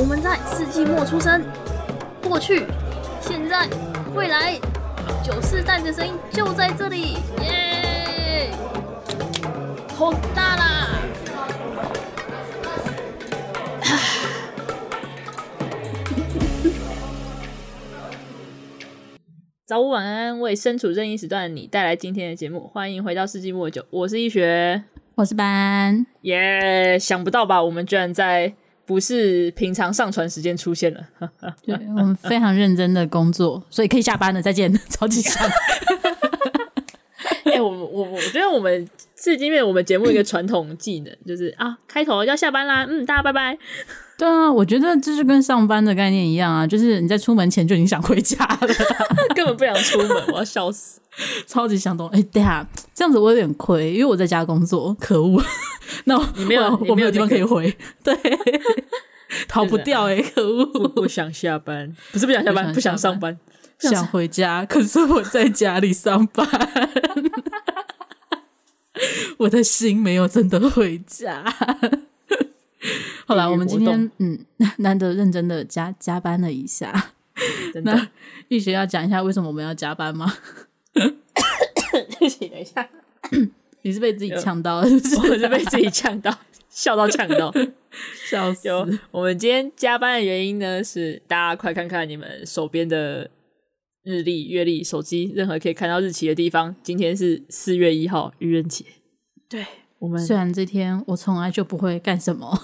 我们在世纪末出生，过去、现在、未来，九四代的声音就在这里，耶！好大啦！早午晚安，为身处任意时段的你带来今天的节目，欢迎回到世纪末九，我是易学，我是班，耶！想不到吧？我们居然在。不是平常上传时间出现了，对，我们非常认真的工作，所以可以下班了，再见，超级想。哎、欸，我我我觉得我们是因为我们节目一个传统技能，就是啊，开头要下班啦，嗯，大家拜拜。对啊，我觉得这是跟上班的概念一样啊，就是你在出门前就已经想回家了，根本不想出门，我要笑死，超级想动。哎、欸，对啊，这样子我有点亏，因为我在家工作，可恶。那我你没有，我没有地方可以回，对，逃不掉哎、欸，可恶！不，想下班，不是不想下班，不想，不想上班，想回家，可是我在家里上班，我的心没有真的回家。好啦，我们今天嗯，难得认真的加加班了一下。那玉学要讲一下为什么我们要加班吗？对不起，等一下。你是被自己呛到了是不是？我是被自己呛到，笑到呛到，笑死！我们今天加班的原因呢，是大家快看看你们手边的日历、月历、手机，任何可以看到日期的地方。今天是四月一号，愚人节。对，我们虽然这天我从来就不会干什么，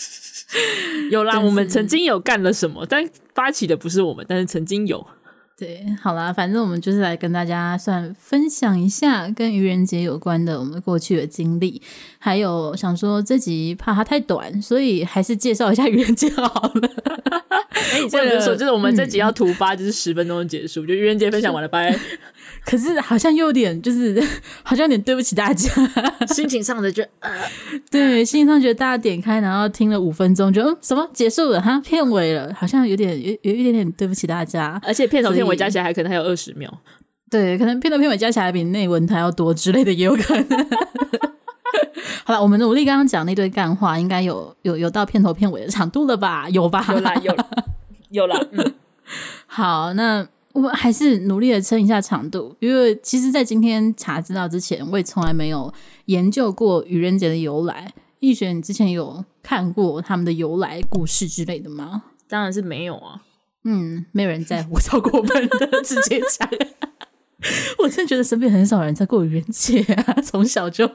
有啦，我们曾经有干了什么，但发起的不是我们，但是曾经有。对，好啦，反正我们就是来跟大家算分享一下跟愚人节有关的我们过去的经历，还有想说这集怕它太短，所以还是介绍一下愚人节好了。哎、欸，你这样子说，就是我们这集要突发，就是十分钟结束，嗯、就愚人节分享完了，拜。可是好像又有点，就是 好像有点对不起大家，心情上的就呃，对，心情上觉得大家点开然后听了五分钟就嗯什么结束了哈，片尾了，好像有点有有一点点对不起大家，而且片头片尾加起来还可能还有二十秒，对，可能片头片尾加起来比内文还要多之类的也有可能。好了，我们努力刚刚讲那堆干话，应该有有有到片头片尾的长度了吧？有吧？有啦，有啦，有啦。嗯，好，那。我们还是努力的撑一下长度，因为其实，在今天查资料之前，我也从来没有研究过愚人节的由来。易璇，你之前有看过他们的由来故事之类的吗？当然是没有啊。嗯，没有人在乎，超过分的直接讲。我真的觉得身边很少人在过愚人节啊，从小就。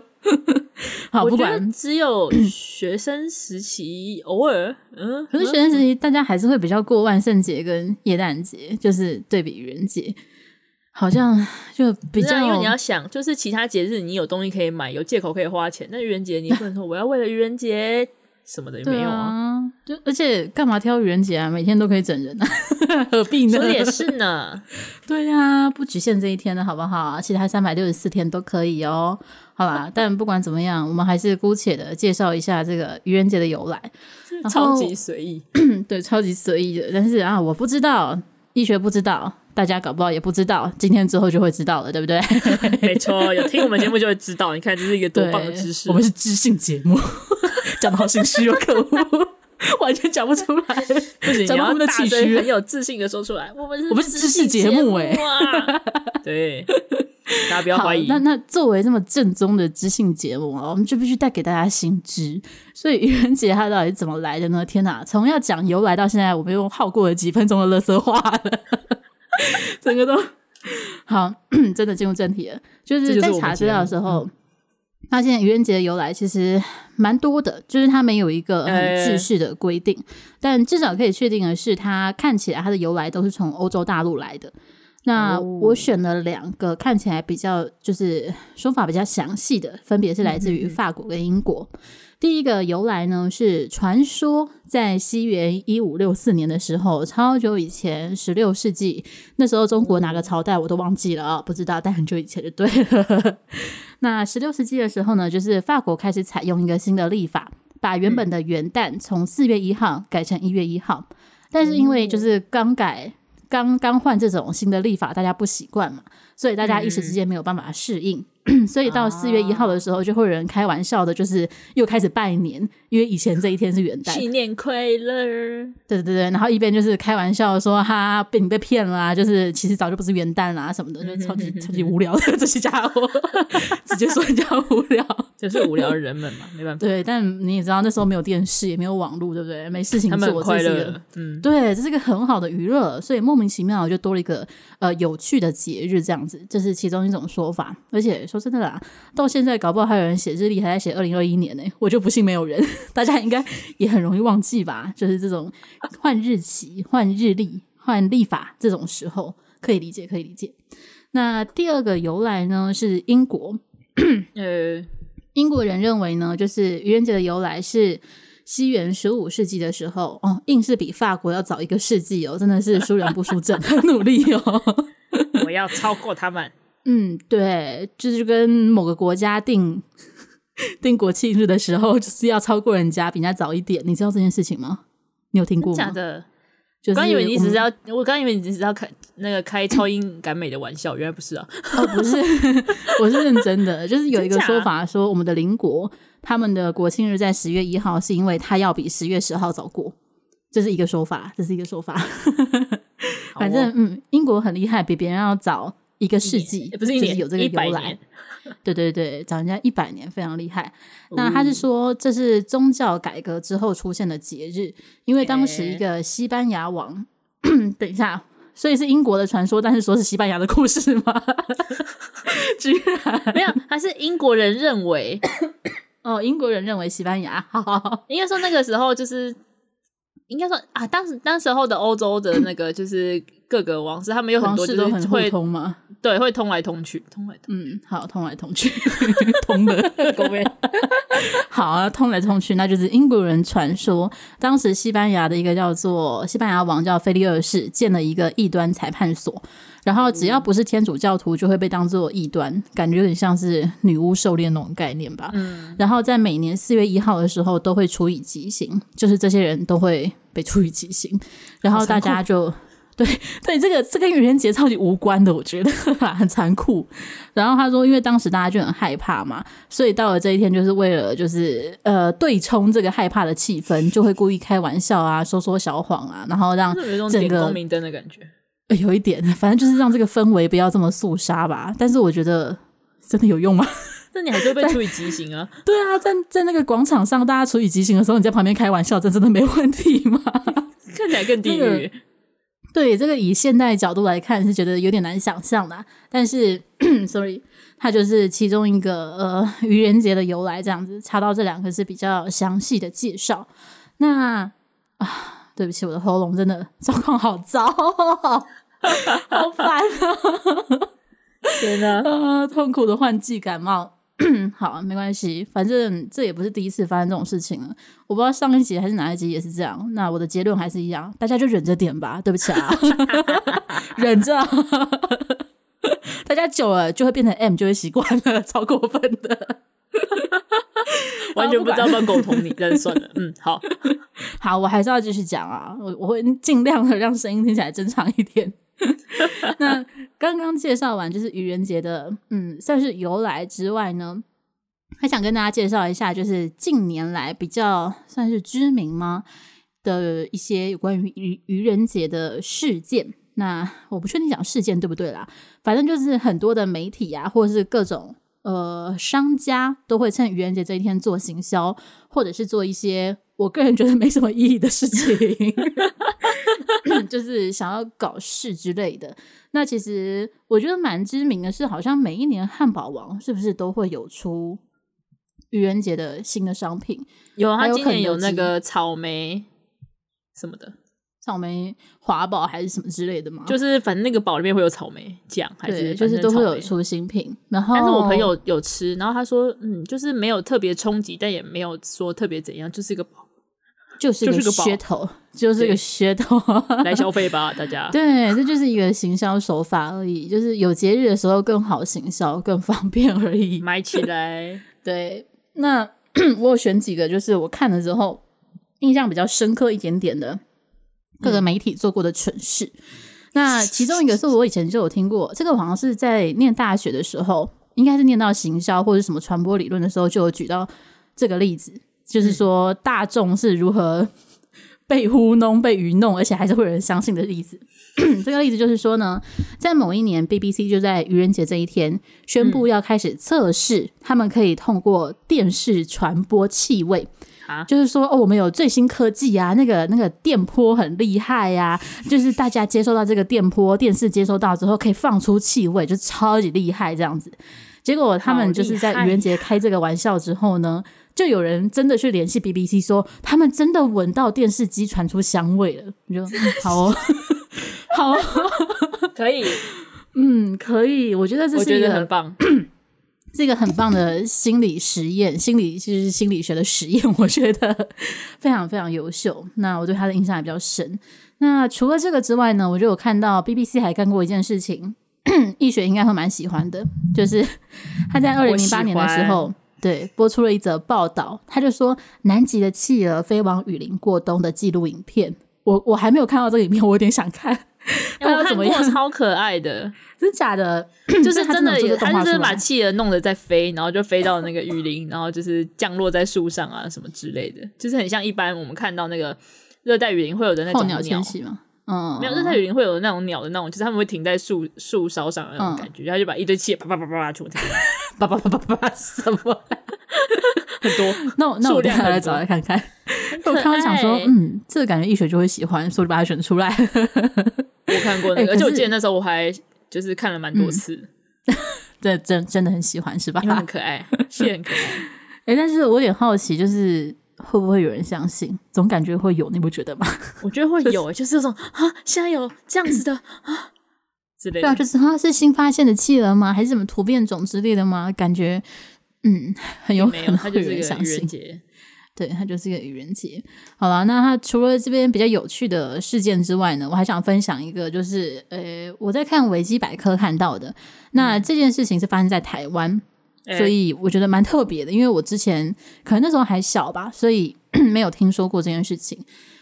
好，不管只有学生时期偶尔，嗯，可是学生时期大家还是会比较过万圣节跟耶诞节，就是对比愚人节，好像就比较。因为你要想，就是其他节日你有东西可以买，有借口可以花钱，那愚人节你不能说我要为了愚人节什么的也没有啊。啊就而且干嘛挑愚人节啊？每天都可以整人啊，何必呢？说也是呢。对呀、啊，不局限这一天的好不好？其他三百六十四天都可以哦。好啦，但不管怎么样，我们还是姑且的介绍一下这个愚人节的由来，超级随意，对，超级随意的。但是啊，我不知道，医学不知道，大家搞不好也不知道，今天之后就会知道了，对不对？没错，有听我们节目就会知道。你看，这是一个多棒的知识。我们是知性节目，讲的好心虚又可恶，完全讲不出来。不行，讲他们的气虚，很有自信的说出来。我们是，我们是知识节目哎，对。大家不要怀疑。那那作为这么正宗的知性节目啊，我们就必须带给大家新知。所以愚人节它到底是怎么来的呢？天哪，从要讲由来到现在，我们又耗过了几分钟的垃圾话了，整个都好，真的进入正题了。就是在查资料的时候，发现愚人节的由来其实蛮多的，就是它没有一个很制式的规定，欸、但至少可以确定的是，它看起来它的由来都是从欧洲大陆来的。那我选了两个看起来比较就是说法比较详细的，分别是来自于法国跟英国。嗯嗯嗯。第一个由来呢是传说，在西元一五六四年的时候，超久以前，十六世纪，那时候中国哪个朝代我都忘记了啊，不知道，但很久以前就对了。那十六世纪的时候呢，就是法国开始采用一个新的历法，把原本的元旦从四月一号改成一月一号，但是因为就是刚改。刚刚换这种新的历法，大家不习惯嘛，所以大家一时之间没有办法适应。所以到四月一号的时候，就会有人开玩笑的，就是又开始拜年，因为以前这一天是元旦，新年快乐。对对对，然后一边就是开玩笑说哈，被你被骗了啊，就是其实早就不是元旦啦什么的，就超级超级无聊的这些家伙，直接说人家无聊，就是无聊的人们嘛，没办法。对，但你也知道那时候没有电视，也没有网络，对不对？没事情做，快乐嗯，对，这是一个很好的娱乐，所以莫名其妙就多了一个呃有趣的节日，这样子，这是其中一种说法，而且。说真的啦，到现在搞不好还有人写日历，还在写二零二一年呢。我就不信没有人，大家应该也很容易忘记吧？就是这种换日期、换日历、换历法这种时候，可以理解，可以理解。那第二个由来呢，是英国。呃，英国人认为呢，就是愚人节的由来是西元十五世纪的时候哦，硬是比法国要早一个世纪哦，真的是输人不输阵，很努力哦，我要超过他们。嗯，对，就是跟某个国家定定 国庆日的时候，就是要超过人家，比人家早一点。你知道这件事情吗？你有听过吗？假的，就是、我刚以为你只是要，我刚以为你只是要开那个开超英赶美的玩笑，原来不是啊。哦，不是，我是认真的。就是有一个说法说，我们的邻国他们的国庆日在十月一号，是因为他要比十月十号早过，这是一个说法，这是一个说法。反正、哦、嗯，英国很厉害，比别人要早。一个世纪不是一年，就是有这个由来，对对对，找人家一百年，非常厉害。那他是说，这是宗教改革之后出现的节日，因为当时一个西班牙王，等一下，所以是英国的传说，但是说是西班牙的故事吗？居然没有，还是英国人认为，哦，英国人认为西班牙，好好好，应该说那个时候就是，应该说啊，当时当时候的欧洲的那个就是各个王室，他们有很多就是会都很互通吗？对，会通来通去，通来通。嗯，好，通来通去，通的，好啊，通来通去，那就是英国人传说，当时西班牙的一个叫做西班牙王叫菲利二世建了一个异端裁判所，然后只要不是天主教徒，就会被当做异端，感觉有点像是女巫狩猎那种概念吧。嗯，然后在每年四月一号的时候都会处以极刑，就是这些人都会被处以极刑，然后大家就。对 对，这个这跟愚人节超级无关的，我觉得 很残酷。然后他说，因为当时大家就很害怕嘛，所以到了这一天，就是为了就是呃对冲这个害怕的气氛，就会故意开玩笑啊，说说小谎啊，然后让整个光明灯的感觉，有一点，反正就是让这个氛围不要这么肃杀吧。但是我觉得真的有用吗？那你还是会被处以极刑啊？对啊，在在那个广场上，大家处以极刑的时候，你在旁边开玩笑，这真的没问题吗？看起来更地狱。对，这个以现代角度来看是觉得有点难想象的，但是，sorry，它就是其中一个呃愚人节的由来，这样子查到这两个是比较详细的介绍。那啊，对不起，我的喉咙真的状况好糟，好烦啊！天哪，呃，痛苦的换季感冒。好，没关系，反正这也不是第一次发生这种事情了。我不知道上一集还是哪一集也是这样。那我的结论还是一样，大家就忍着点吧。对不起啊，忍着。大家久了就会变成 M，就会习惯了，超过分的。完全不知道乱狗同你，但是算了。嗯，好好，我还是要继续讲啊。我我会尽量的让声音听起来正常一点。那刚刚介绍完就是愚人节的，嗯，算是由来之外呢，还想跟大家介绍一下，就是近年来比较算是知名吗的一些有关于愚愚人节的事件。那我不确定讲事件对不对啦，反正就是很多的媒体啊，或者是各种呃商家都会趁愚人节这一天做行销，或者是做一些我个人觉得没什么意义的事情。就是想要搞事之类的。那其实我觉得蛮知名的是，好像每一年汉堡王是不是都会有出愚人节的新的商品？有，他今年有那个草莓什么的，草莓华堡还是什么之类的吗？就是反正那个堡里面会有草莓酱，还是就是都会有出新品。然后，但是我朋友有吃，然后他说，嗯，就是没有特别冲击，但也没有说特别怎样，就是一个堡。就是一个噱头，就是一个噱头，来消费吧，大家。对，这就是一个行销手法而已，就是有节日的时候更好行销，更方便而已。买起来。对，那 我有选几个，就是我看了之后印象比较深刻一点点的各个媒体做过的蠢事。嗯、那其中一个是我以前就有听过，这个好像是在念大学的时候，应该是念到行销或者什么传播理论的时候，就有举到这个例子，就是说大众是如何被糊弄、被愚弄，而且还是会有人相信的例子。这个例子就是说呢，在某一年，BBC 就在愚人节这一天宣布要开始测试，他们可以通过电视传播气味。啊，就是说哦，我们有最新科技啊，那个那个电波很厉害呀，就是大家接收到这个电波，电视接收到之后可以放出气味，就超级厉害这样子。结果他们就是在愚人节开这个玩笑之后呢，就有人真的去联系 BBC 说，他们真的闻到电视机传出香味了。你就 好哦，好哦，可以，嗯，可以，我觉得这是一个很棒。是一个很棒的心理实验，心理其实是心理学的实验，我觉得非常非常优秀。那我对他的印象也比较深。那除了这个之外呢，我就有看到 BBC 还干过一件事情，易学应该会蛮喜欢的，就是他在二零零八年的时候，对，播出了一则报道，他就说南极的企鹅飞往雨林过冬的记录影片。我我还没有看到这个影片，我有点想看。欸、我看过，超可爱的，真的假的？就是真的，他就是把企鹅弄得在飞，然后就飞到那个雨林，然后就是降落在树上啊，什么之类的，就是很像一般我们看到那个热带雨林会有的那种鸟迁徙吗？嗯，没有，热带雨林会有那种鸟的那种，就是他们会停在树树梢上的那种感觉，然后就把一堆气啪啪啪啪啪全部停，叭叭叭叭叭什么很多？那我那我等下来找来看看。我刚刚想说，嗯，这个感觉易学就会喜欢，所以就把它选出来。我看过那个，而且我记得那时候我还就是看了蛮多次，对，真真的很喜欢，是吧？很可爱，是很可爱。哎，但是我有点好奇，就是会不会有人相信？总感觉会有，你不觉得吗？我觉得会有，就是这种啊，现在有这样子的啊之类的。对啊，就是它是新发现的企鹅吗？还是什么突变种之类的吗？感觉嗯，很有可能会有人相信。对，它就是一个愚人节。好了，那它除了这边比较有趣的事件之外呢，我还想分享一个，就是呃，我在看维基百科看到的。那这件事情是发生在台湾，嗯、所以我觉得蛮特别的，因为我之前可能那时候还小吧，所以 没有听说过这件事情。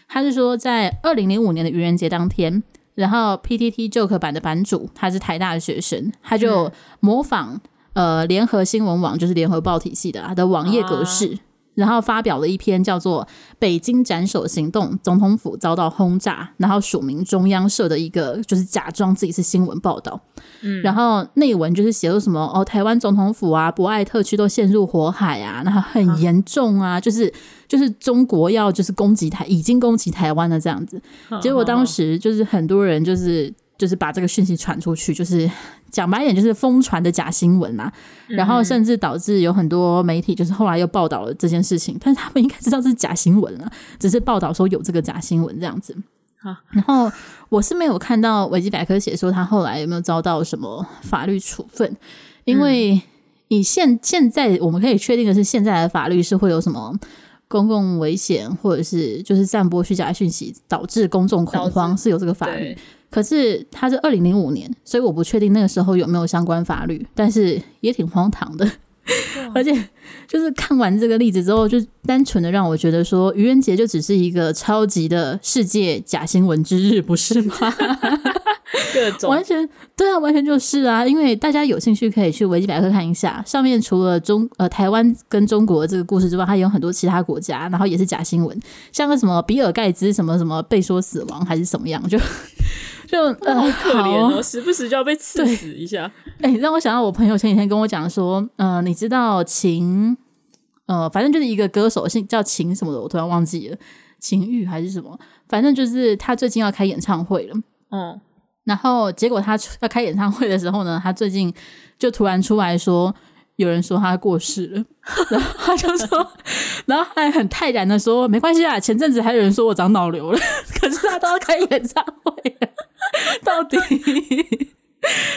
他是说，在二零零五年的愚人节当天，然后 PTT Joke 版的版主他是台大的学生，他就模仿、嗯、呃联合新闻网，就是联合报体系的他的网页格式。啊然后发表了一篇叫做《北京斩首行动，总统府遭到轰炸》，然后署名中央社的一个，就是假装自己是新闻报道。嗯，然后内文就是写了什么哦，台湾总统府啊，博爱特区都陷入火海啊，然后很严重啊，啊就是就是中国要就是攻击台，已经攻击台湾了这样子。结果当时就是很多人就是。就是把这个讯息传出去，就是 讲白一点，就是疯传的假新闻嘛。然后甚至导致有很多媒体，就是后来又报道了这件事情，但是他们应该知道这是假新闻了，只是报道说有这个假新闻这样子。好，然后我是没有看到维基百科写说他后来有没有遭到什么法律处分，因为以现现在我们可以确定的是，现在的法律是会有什么公共危险，或者是就是散播虚假讯息导致公众恐慌是有这个法律。可是他是二零零五年，所以我不确定那个时候有没有相关法律，但是也挺荒唐的。而且就是看完这个例子之后，就单纯的让我觉得说，愚人节就只是一个超级的世界假新闻之日，不是吗？各种完全对啊，完全就是啊！因为大家有兴趣可以去维基百科看一下，上面除了中呃台湾跟中国这个故事之外，还有很多其他国家，然后也是假新闻，像个什么比尔盖茨什么什么被说死亡还是什么样就。就 呃，好可怜哦，时不时就要被刺死一下。哎、欸，让我想到我朋友前几天跟我讲说，呃，你知道秦，呃，反正就是一个歌手，姓叫秦什么的，我突然忘记了，秦玉还是什么，反正就是他最近要开演唱会了。嗯，然后结果他要开演唱会的时候呢，他最近就突然出来说。有人说他过世了，然后他就说，然后还很泰然的说，没关系啊。前阵子还有人说我长脑瘤了，可是他都要开演唱会了，到底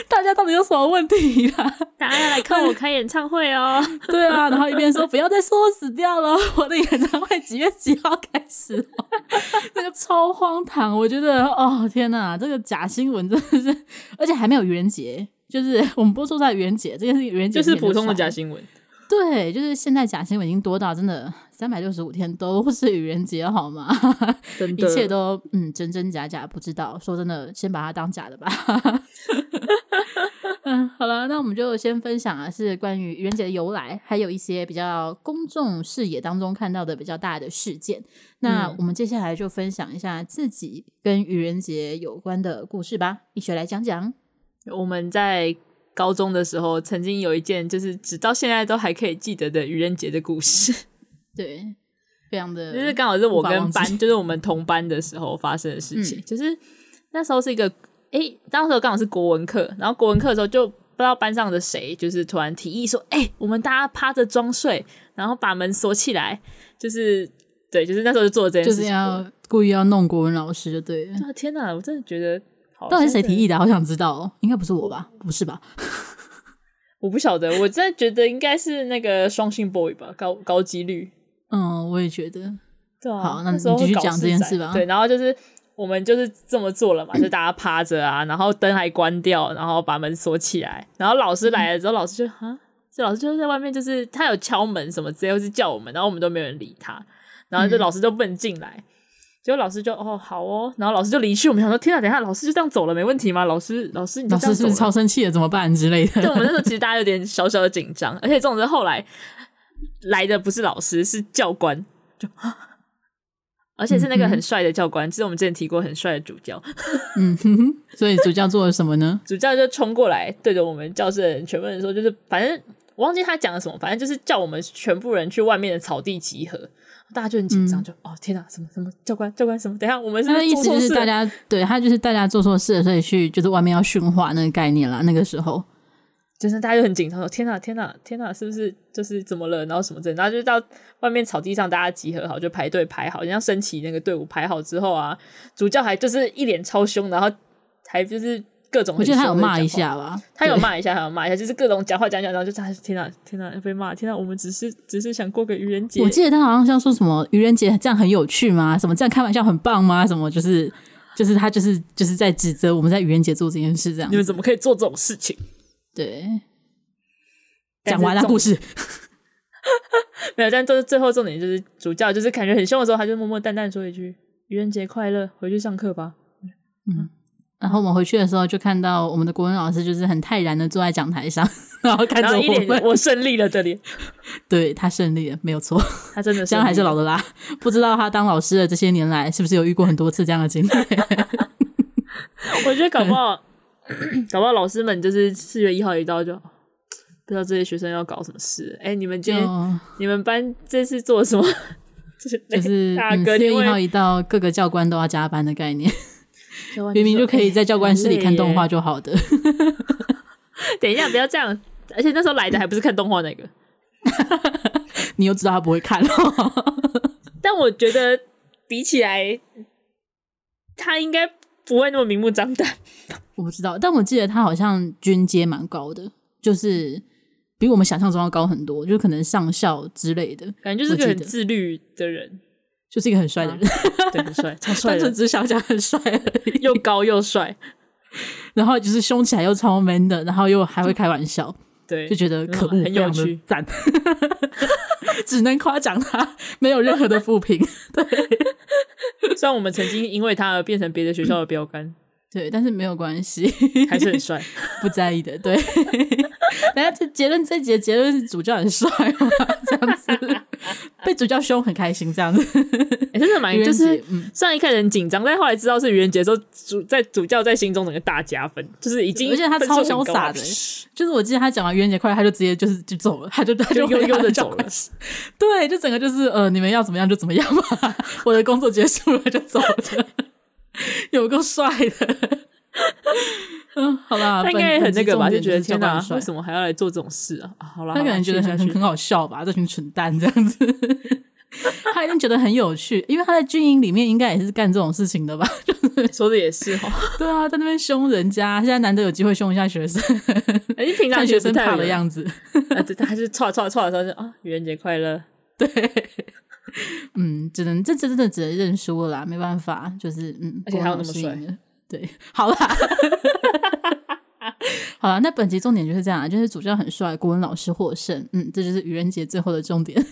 大家到底有什么问题啦？大家要来看我开演唱会哦。对啊，然后一边说不要再说我死掉了，我的演唱会几月几号开始？那个超荒唐，我觉得哦天哪，这个假新闻真的是，而且还没有愚人节。就是 我们播出在愚人节这件事，愚人节就是普通的假新闻。对，就是现在假新闻已经多到真的三百六十五天都是愚人节，好吗？真 的，一切都嗯真真假假，不知道。说真的，先把它当假的吧。嗯，好了，那我们就先分享啊是关于愚人节的由来，还有一些比较公众视野当中看到的比较大的事件。那我们接下来就分享一下自己跟愚人节有关的故事吧，一起来讲讲。我们在高中的时候，曾经有一件就是直到现在都还可以记得的愚人节的故事。对，非常的，就是刚好是我跟班，就是我们同班的时候发生的事情。嗯、就是那时候是一个。哎、欸，当时刚好是国文课，然后国文课的时候就不知道班上的谁，就是突然提议说：“哎、欸，我们大家趴着装睡，然后把门锁起来。”就是对，就是那时候就做了这件事情，就是要故意要弄国文老师，就对了。天哪，我真的觉得，到底是谁提议的？好想知道哦，应该不是我吧？不是吧？我不晓得，我真的觉得应该是那个双性 boy 吧，高高几率。嗯，我也觉得。对啊，好，那你继续讲这件事吧。对，然后就是。我们就是这么做了嘛，就大家趴着啊，然后灯还关掉，然后把门锁起来。然后老师来了之后，老师就啊，这老师就在外面，就是他有敲门什么之类，或是叫我们，然后我们都没有人理他。然后这老师就不能进来，结果老师就哦好哦，然后老师就离去。我们想说天啊，等一下老师就这样走了，没问题吗？老师老师你师是不是超生气了，怎么办之类的？对我们那时候其实大家有点小小的紧张，而且这种是后来来的不是老师，是教官，就。而且是那个很帅的教官，其实、嗯、我们之前提过很帅的主教。嗯哼哼，所以主教做了什么呢？主教就冲过来，对着我们教室的人全部人说，就是反正我忘记他讲了什么，反正就是叫我们全部人去外面的草地集合。大家就很紧张，嗯、就哦天哪，什么什么教官教官什么？等一下我们是，是他的意思就是大家对他就是大家做错事了，所以去就是外面要训话那个概念啦。那个时候。就是大家就很紧张，说天哪，天哪，天哪，是不是就是怎么了？然后什么的，然后就到外面草地上，大家集合好，就排队排好，像升旗那个队伍排好之后啊，主教还就是一脸超凶，然后还就是各种，我觉得他有骂一下吧，他有骂一下，还有骂一下，就是各种讲话讲讲，然后就他天哪，天哪要被骂，天哪，我们只是只是想过个愚人节。我记得他好像像说什么愚人节这样很有趣吗？什么这样开玩笑很棒吗？什么就是就是他就是就是在指责我们在愚人节做这件事，这样你们怎么可以做这种事情？对。讲完了故事，没有，但都是最后重点就是主教就是感觉很凶的时候，他就默默淡淡说一句“愚人节快乐”，回去上课吧。嗯，然后我们回去的时候就看到我们的国文老师就是很泰然的坐在讲台上，然后看着我们，我胜利了这里，对，他胜利了，没有错，他真的姜还是老的辣。不知道他当老师的这些年来是不是有遇过很多次这样的经历？我觉得搞不好，搞不好老师们就是四月一号一到就。不知道这些学生要搞什么事？哎、欸，你们今你们班这次做什么？就是大哥，四月一号一到，各个教官都要加班的概念。明明就可以在教官室里看动画就好的。等一下，不要这样！而且那时候来的还不是看动画那个，你又知道他不会看哦。但我觉得比起来，他应该不会那么明目张胆。我不知道，但我记得他好像军阶蛮高的，就是。比我们想象中要高很多，就可能上校之类的，感觉就是个很自律的人，就是一个很帅的人，啊、对，很帅，超帅的，单纯只想讲很帅，又高又帅，然后就是凶起来又超 man 的，然后又还会开玩笑，对，就觉得可恶，很有趣，赞，只能夸奖他，没有任何的负评，对，虽然我们曾经因为他而变成别的学校的标杆。对，但是没有关系，还是很帅，不在意的。对，等下这结论，这节结论是主教很帅吗？这样子被主教凶很开心，这样子，欸、真的蛮就是，虽然一开始很紧张，但后来知道是愚人节的时候，主在主教在心中整个大加分，就是已经，而且他超潇洒的，就是我记得他讲完愚人节快乐，他就直接就是就走了，他就他就悠悠的走了，对，就整个就是呃，你们要怎么样就怎么样吧，我的工作结束了就走了。有够帅的，嗯，好啦，他应该很那个吧，就觉得天哪，为什么还要来做这种事啊？好啦，他可能觉得很很很好笑吧，这群蠢蛋这样子，他一定觉得很有趣，因为他在军营里面应该也是干这种事情的吧？就 是说的也是哈，对啊，在那边凶人家，现在难得有机会凶一下学生，哎，平常学生怕的样子，啊，对，他是唰唰唰的时候就啊，愚人节快乐，对。嗯，只能这这真的只能认输了啦，没办法，就是嗯，而且还有那么帅，对，好啦，好啦，那本集重点就是这样，就是主教很帅，国文老师获胜，嗯，这就是愚人节最后的重点。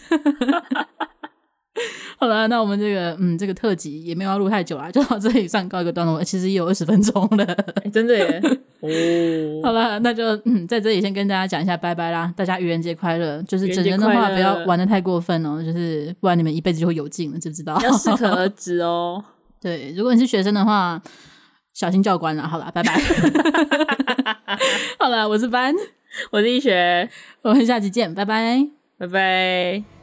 好了，那我们这个嗯，这个特辑也没有要录太久啊，就到这里算告一个段落。其实也有二十分钟了，欸，真的耶！哦，好了，那就嗯，在这里先跟大家讲一下拜拜啦，大家愚人节快乐！就是整人的话不要玩的太过分哦，就是不然你们一辈子就会有劲了，知不知道？要适可而止哦。对，如果你是学生的话，小心教官了。好了，拜拜。好了，我是班，我是医学，我们下期见，拜拜，拜拜。